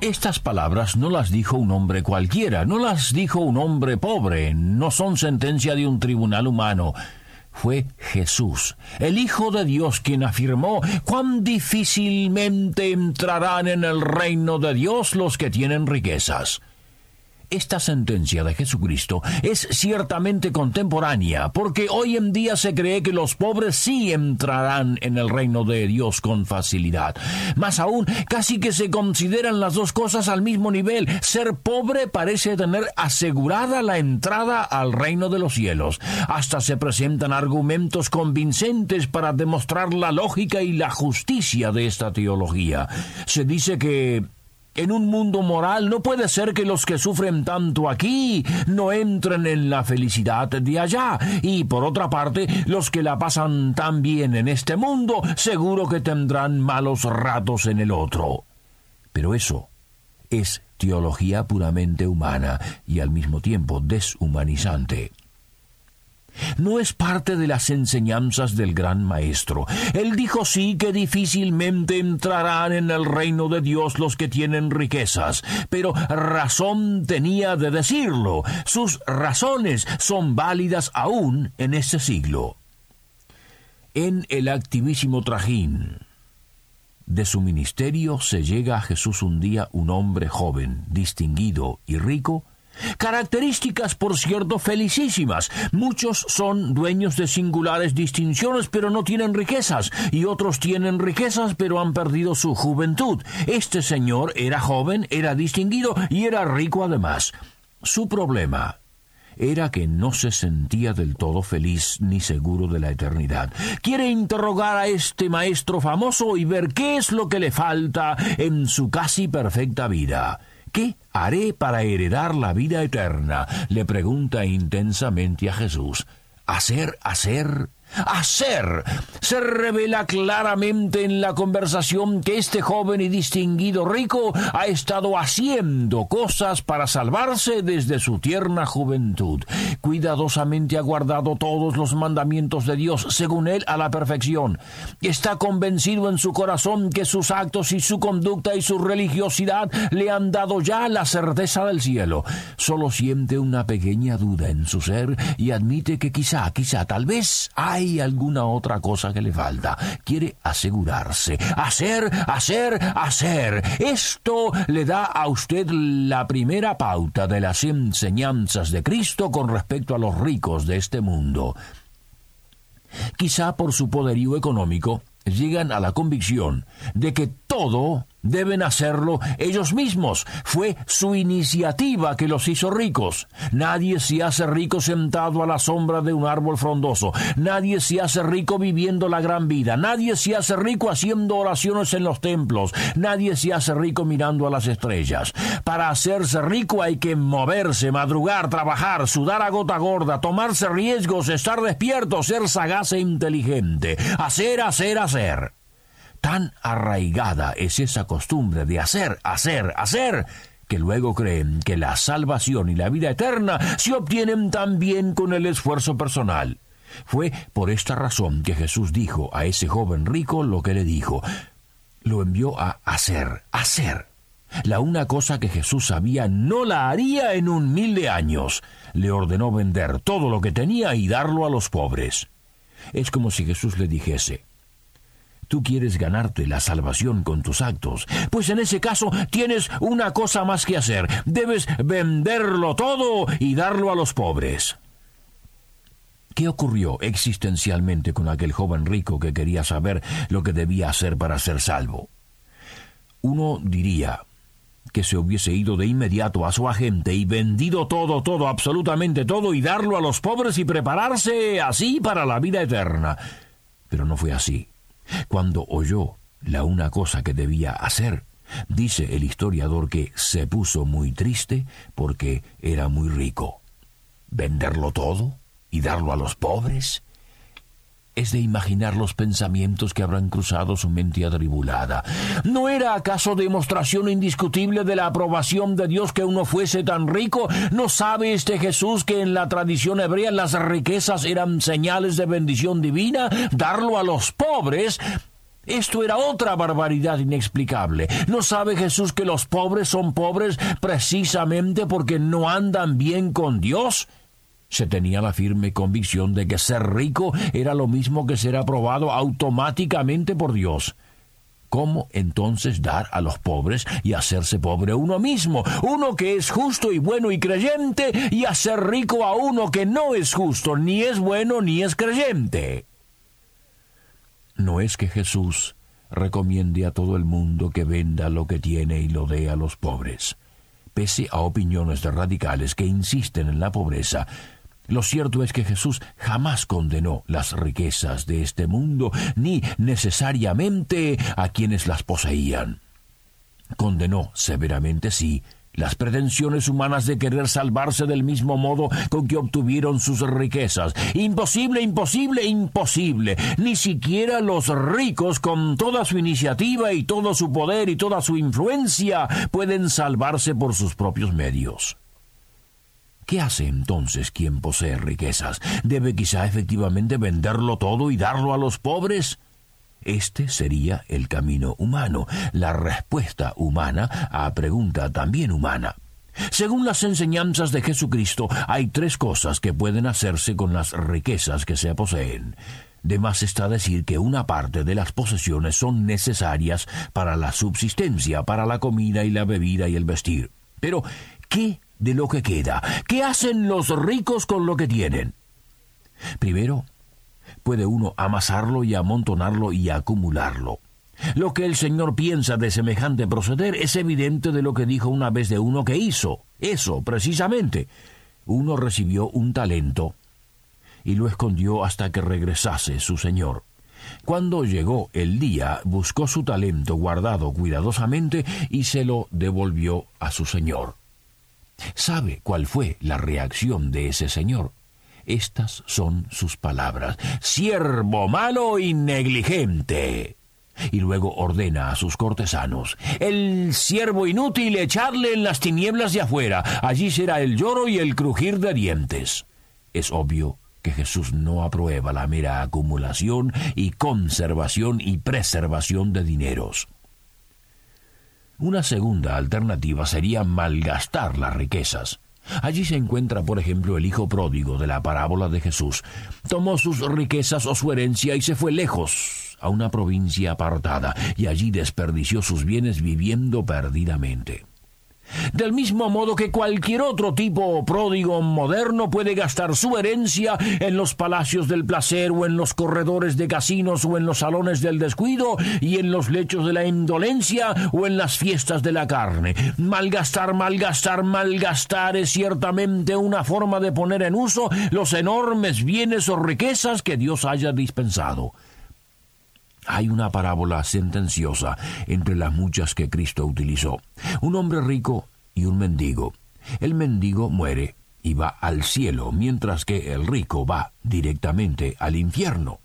Estas palabras no las dijo un hombre cualquiera, no las dijo un hombre pobre, no son sentencia de un tribunal humano. Fue Jesús, el Hijo de Dios, quien afirmó cuán difícilmente entrarán en el reino de Dios los que tienen riquezas. Esta sentencia de Jesucristo es ciertamente contemporánea, porque hoy en día se cree que los pobres sí entrarán en el reino de Dios con facilidad. Más aún, casi que se consideran las dos cosas al mismo nivel. Ser pobre parece tener asegurada la entrada al reino de los cielos. Hasta se presentan argumentos convincentes para demostrar la lógica y la justicia de esta teología. Se dice que en un mundo moral no puede ser que los que sufren tanto aquí no entren en la felicidad de allá. Y por otra parte, los que la pasan tan bien en este mundo, seguro que tendrán malos ratos en el otro. Pero eso es teología puramente humana y al mismo tiempo deshumanizante no es parte de las enseñanzas del gran maestro. Él dijo sí que difícilmente entrarán en el reino de Dios los que tienen riquezas, pero razón tenía de decirlo. Sus razones son válidas aún en este siglo. En el activísimo trajín de su ministerio se llega a Jesús un día un hombre joven, distinguido y rico, Características, por cierto, felicísimas. Muchos son dueños de singulares distinciones, pero no tienen riquezas, y otros tienen riquezas, pero han perdido su juventud. Este señor era joven, era distinguido y era rico además. Su problema era que no se sentía del todo feliz ni seguro de la eternidad. Quiere interrogar a este maestro famoso y ver qué es lo que le falta en su casi perfecta vida. ¿Qué haré para heredar la vida eterna? le pregunta intensamente a Jesús. Hacer, hacer, hacer. Se revela claramente en la conversación que este joven y distinguido rico ha estado haciendo cosas para salvarse desde su tierna juventud. Cuidadosamente ha guardado todos los mandamientos de Dios, según él, a la perfección. Está convencido en su corazón que sus actos y su conducta y su religiosidad le han dado ya la certeza del cielo. Solo siente una pequeña duda en su ser y admite que quizá, quizá, tal vez hay hay alguna otra cosa que le falta. Quiere asegurarse. Hacer, hacer, hacer. Esto le da a usted la primera pauta de las enseñanzas de Cristo con respecto a los ricos de este mundo. Quizá por su poderío económico llegan a la convicción de que todo deben hacerlo ellos mismos. Fue su iniciativa que los hizo ricos. Nadie se hace rico sentado a la sombra de un árbol frondoso. Nadie se hace rico viviendo la gran vida. Nadie se hace rico haciendo oraciones en los templos. Nadie se hace rico mirando a las estrellas. Para hacerse rico hay que moverse, madrugar, trabajar, sudar a gota gorda, tomarse riesgos, estar despierto, ser sagaz e inteligente. Hacer, hacer, hacer. Tan arraigada es esa costumbre de hacer, hacer, hacer, que luego creen que la salvación y la vida eterna se obtienen también con el esfuerzo personal. Fue por esta razón que Jesús dijo a ese joven rico lo que le dijo. Lo envió a hacer, hacer. La una cosa que Jesús sabía no la haría en un mil de años. Le ordenó vender todo lo que tenía y darlo a los pobres. Es como si Jesús le dijese, Tú quieres ganarte la salvación con tus actos. Pues en ese caso tienes una cosa más que hacer. Debes venderlo todo y darlo a los pobres. ¿Qué ocurrió existencialmente con aquel joven rico que quería saber lo que debía hacer para ser salvo? Uno diría que se hubiese ido de inmediato a su agente y vendido todo, todo, absolutamente todo, y darlo a los pobres y prepararse así para la vida eterna. Pero no fue así. Cuando oyó la una cosa que debía hacer, Dice el historiador que se puso muy triste porque era muy rico. ¿Venderlo todo y darlo a los pobres? Es de imaginar los pensamientos que habrán cruzado su mente atribulada. ¿No era acaso demostración indiscutible de la aprobación de Dios que uno fuese tan rico? ¿No sabe este Jesús que en la tradición hebrea las riquezas eran señales de bendición divina? Darlo a los pobres esto era otra barbaridad inexplicable. ¿No sabe Jesús que los pobres son pobres precisamente porque no andan bien con Dios? Se tenía la firme convicción de que ser rico era lo mismo que ser aprobado automáticamente por Dios. ¿Cómo entonces dar a los pobres y hacerse pobre uno mismo? Uno que es justo y bueno y creyente y hacer rico a uno que no es justo, ni es bueno, ni es creyente. No es que Jesús recomiende a todo el mundo que venda lo que tiene y lo dé a los pobres. Pese a opiniones de radicales que insisten en la pobreza, lo cierto es que Jesús jamás condenó las riquezas de este mundo, ni necesariamente a quienes las poseían. Condenó severamente, sí, las pretensiones humanas de querer salvarse del mismo modo con que obtuvieron sus riquezas. Imposible, imposible, imposible. Ni siquiera los ricos, con toda su iniciativa y todo su poder y toda su influencia, pueden salvarse por sus propios medios. ¿Qué hace entonces quien posee riquezas? ¿Debe quizá efectivamente venderlo todo y darlo a los pobres? Este sería el camino humano, la respuesta humana a pregunta también humana. Según las enseñanzas de Jesucristo, hay tres cosas que pueden hacerse con las riquezas que se poseen. De más está decir que una parte de las posesiones son necesarias para la subsistencia, para la comida y la bebida y el vestir. Pero, ¿qué de lo que queda. ¿Qué hacen los ricos con lo que tienen? Primero, puede uno amasarlo y amontonarlo y acumularlo. Lo que el Señor piensa de semejante proceder es evidente de lo que dijo una vez de uno que hizo. Eso, precisamente. Uno recibió un talento y lo escondió hasta que regresase su Señor. Cuando llegó el día, buscó su talento guardado cuidadosamente y se lo devolvió a su Señor. ¿Sabe cuál fue la reacción de ese señor? Estas son sus palabras. Siervo malo y negligente. Y luego ordena a sus cortesanos, el siervo inútil echarle en las tinieblas de afuera, allí será el lloro y el crujir de dientes. Es obvio que Jesús no aprueba la mera acumulación y conservación y preservación de dineros. Una segunda alternativa sería malgastar las riquezas. Allí se encuentra, por ejemplo, el hijo pródigo de la parábola de Jesús. Tomó sus riquezas o su herencia y se fue lejos, a una provincia apartada, y allí desperdició sus bienes viviendo perdidamente. Del mismo modo que cualquier otro tipo pródigo moderno puede gastar su herencia en los palacios del placer o en los corredores de casinos o en los salones del descuido y en los lechos de la indolencia o en las fiestas de la carne. Malgastar, malgastar, malgastar es ciertamente una forma de poner en uso los enormes bienes o riquezas que Dios haya dispensado. Hay una parábola sentenciosa entre las muchas que Cristo utilizó. Un hombre rico y un mendigo. El mendigo muere y va al cielo, mientras que el rico va directamente al infierno.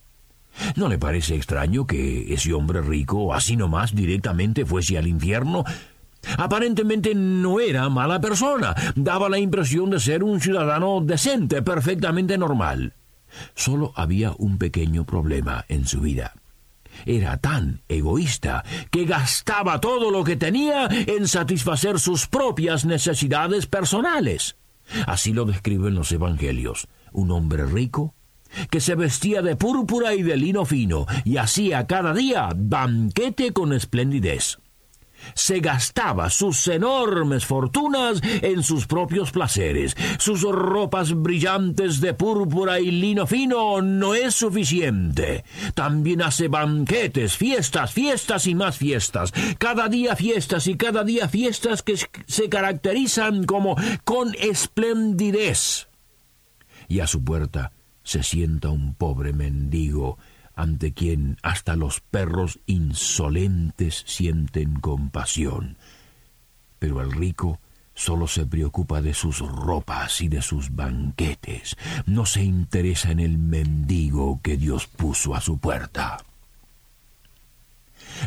¿No le parece extraño que ese hombre rico, así nomás, directamente fuese al infierno? Aparentemente no era mala persona, daba la impresión de ser un ciudadano decente, perfectamente normal. Solo había un pequeño problema en su vida. Era tan egoísta que gastaba todo lo que tenía en satisfacer sus propias necesidades personales. Así lo describen los evangelios. Un hombre rico que se vestía de púrpura y de lino fino y hacía cada día banquete con esplendidez se gastaba sus enormes fortunas en sus propios placeres. Sus ropas brillantes de púrpura y lino fino no es suficiente. También hace banquetes, fiestas, fiestas y más fiestas. Cada día fiestas y cada día fiestas que se caracterizan como con esplendidez. Y a su puerta se sienta un pobre mendigo ante quien hasta los perros insolentes sienten compasión. Pero el rico solo se preocupa de sus ropas y de sus banquetes, no se interesa en el mendigo que Dios puso a su puerta.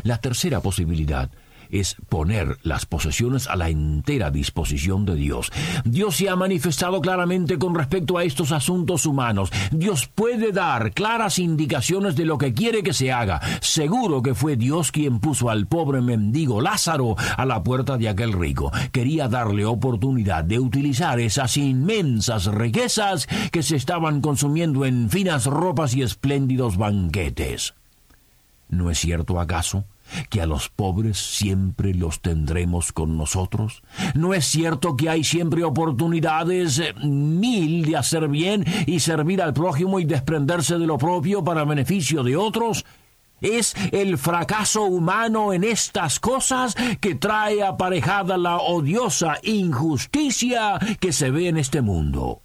La tercera posibilidad es poner las posesiones a la entera disposición de Dios. Dios se ha manifestado claramente con respecto a estos asuntos humanos. Dios puede dar claras indicaciones de lo que quiere que se haga. Seguro que fue Dios quien puso al pobre mendigo Lázaro a la puerta de aquel rico. Quería darle oportunidad de utilizar esas inmensas riquezas que se estaban consumiendo en finas ropas y espléndidos banquetes. ¿No es cierto acaso? Que a los pobres siempre los tendremos con nosotros? ¿No es cierto que hay siempre oportunidades eh, mil de hacer bien y servir al prójimo y desprenderse de lo propio para beneficio de otros? Es el fracaso humano en estas cosas que trae aparejada la odiosa injusticia que se ve en este mundo.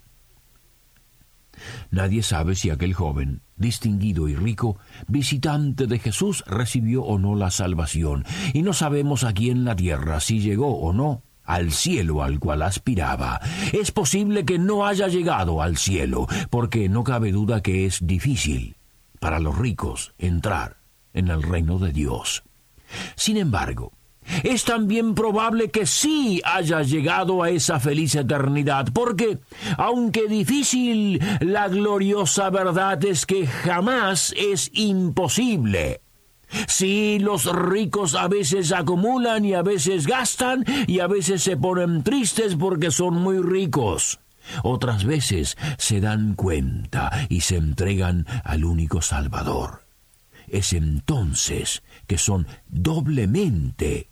Nadie sabe si aquel joven, distinguido y rico, visitante de Jesús, recibió o no la salvación, y no sabemos aquí en la tierra si llegó o no al cielo al cual aspiraba. Es posible que no haya llegado al cielo, porque no cabe duda que es difícil para los ricos entrar en el reino de Dios. Sin embargo, es también probable que sí haya llegado a esa feliz eternidad, porque, aunque difícil, la gloriosa verdad es que jamás es imposible. Sí, los ricos a veces acumulan y a veces gastan y a veces se ponen tristes porque son muy ricos. Otras veces se dan cuenta y se entregan al único Salvador. Es entonces que son doblemente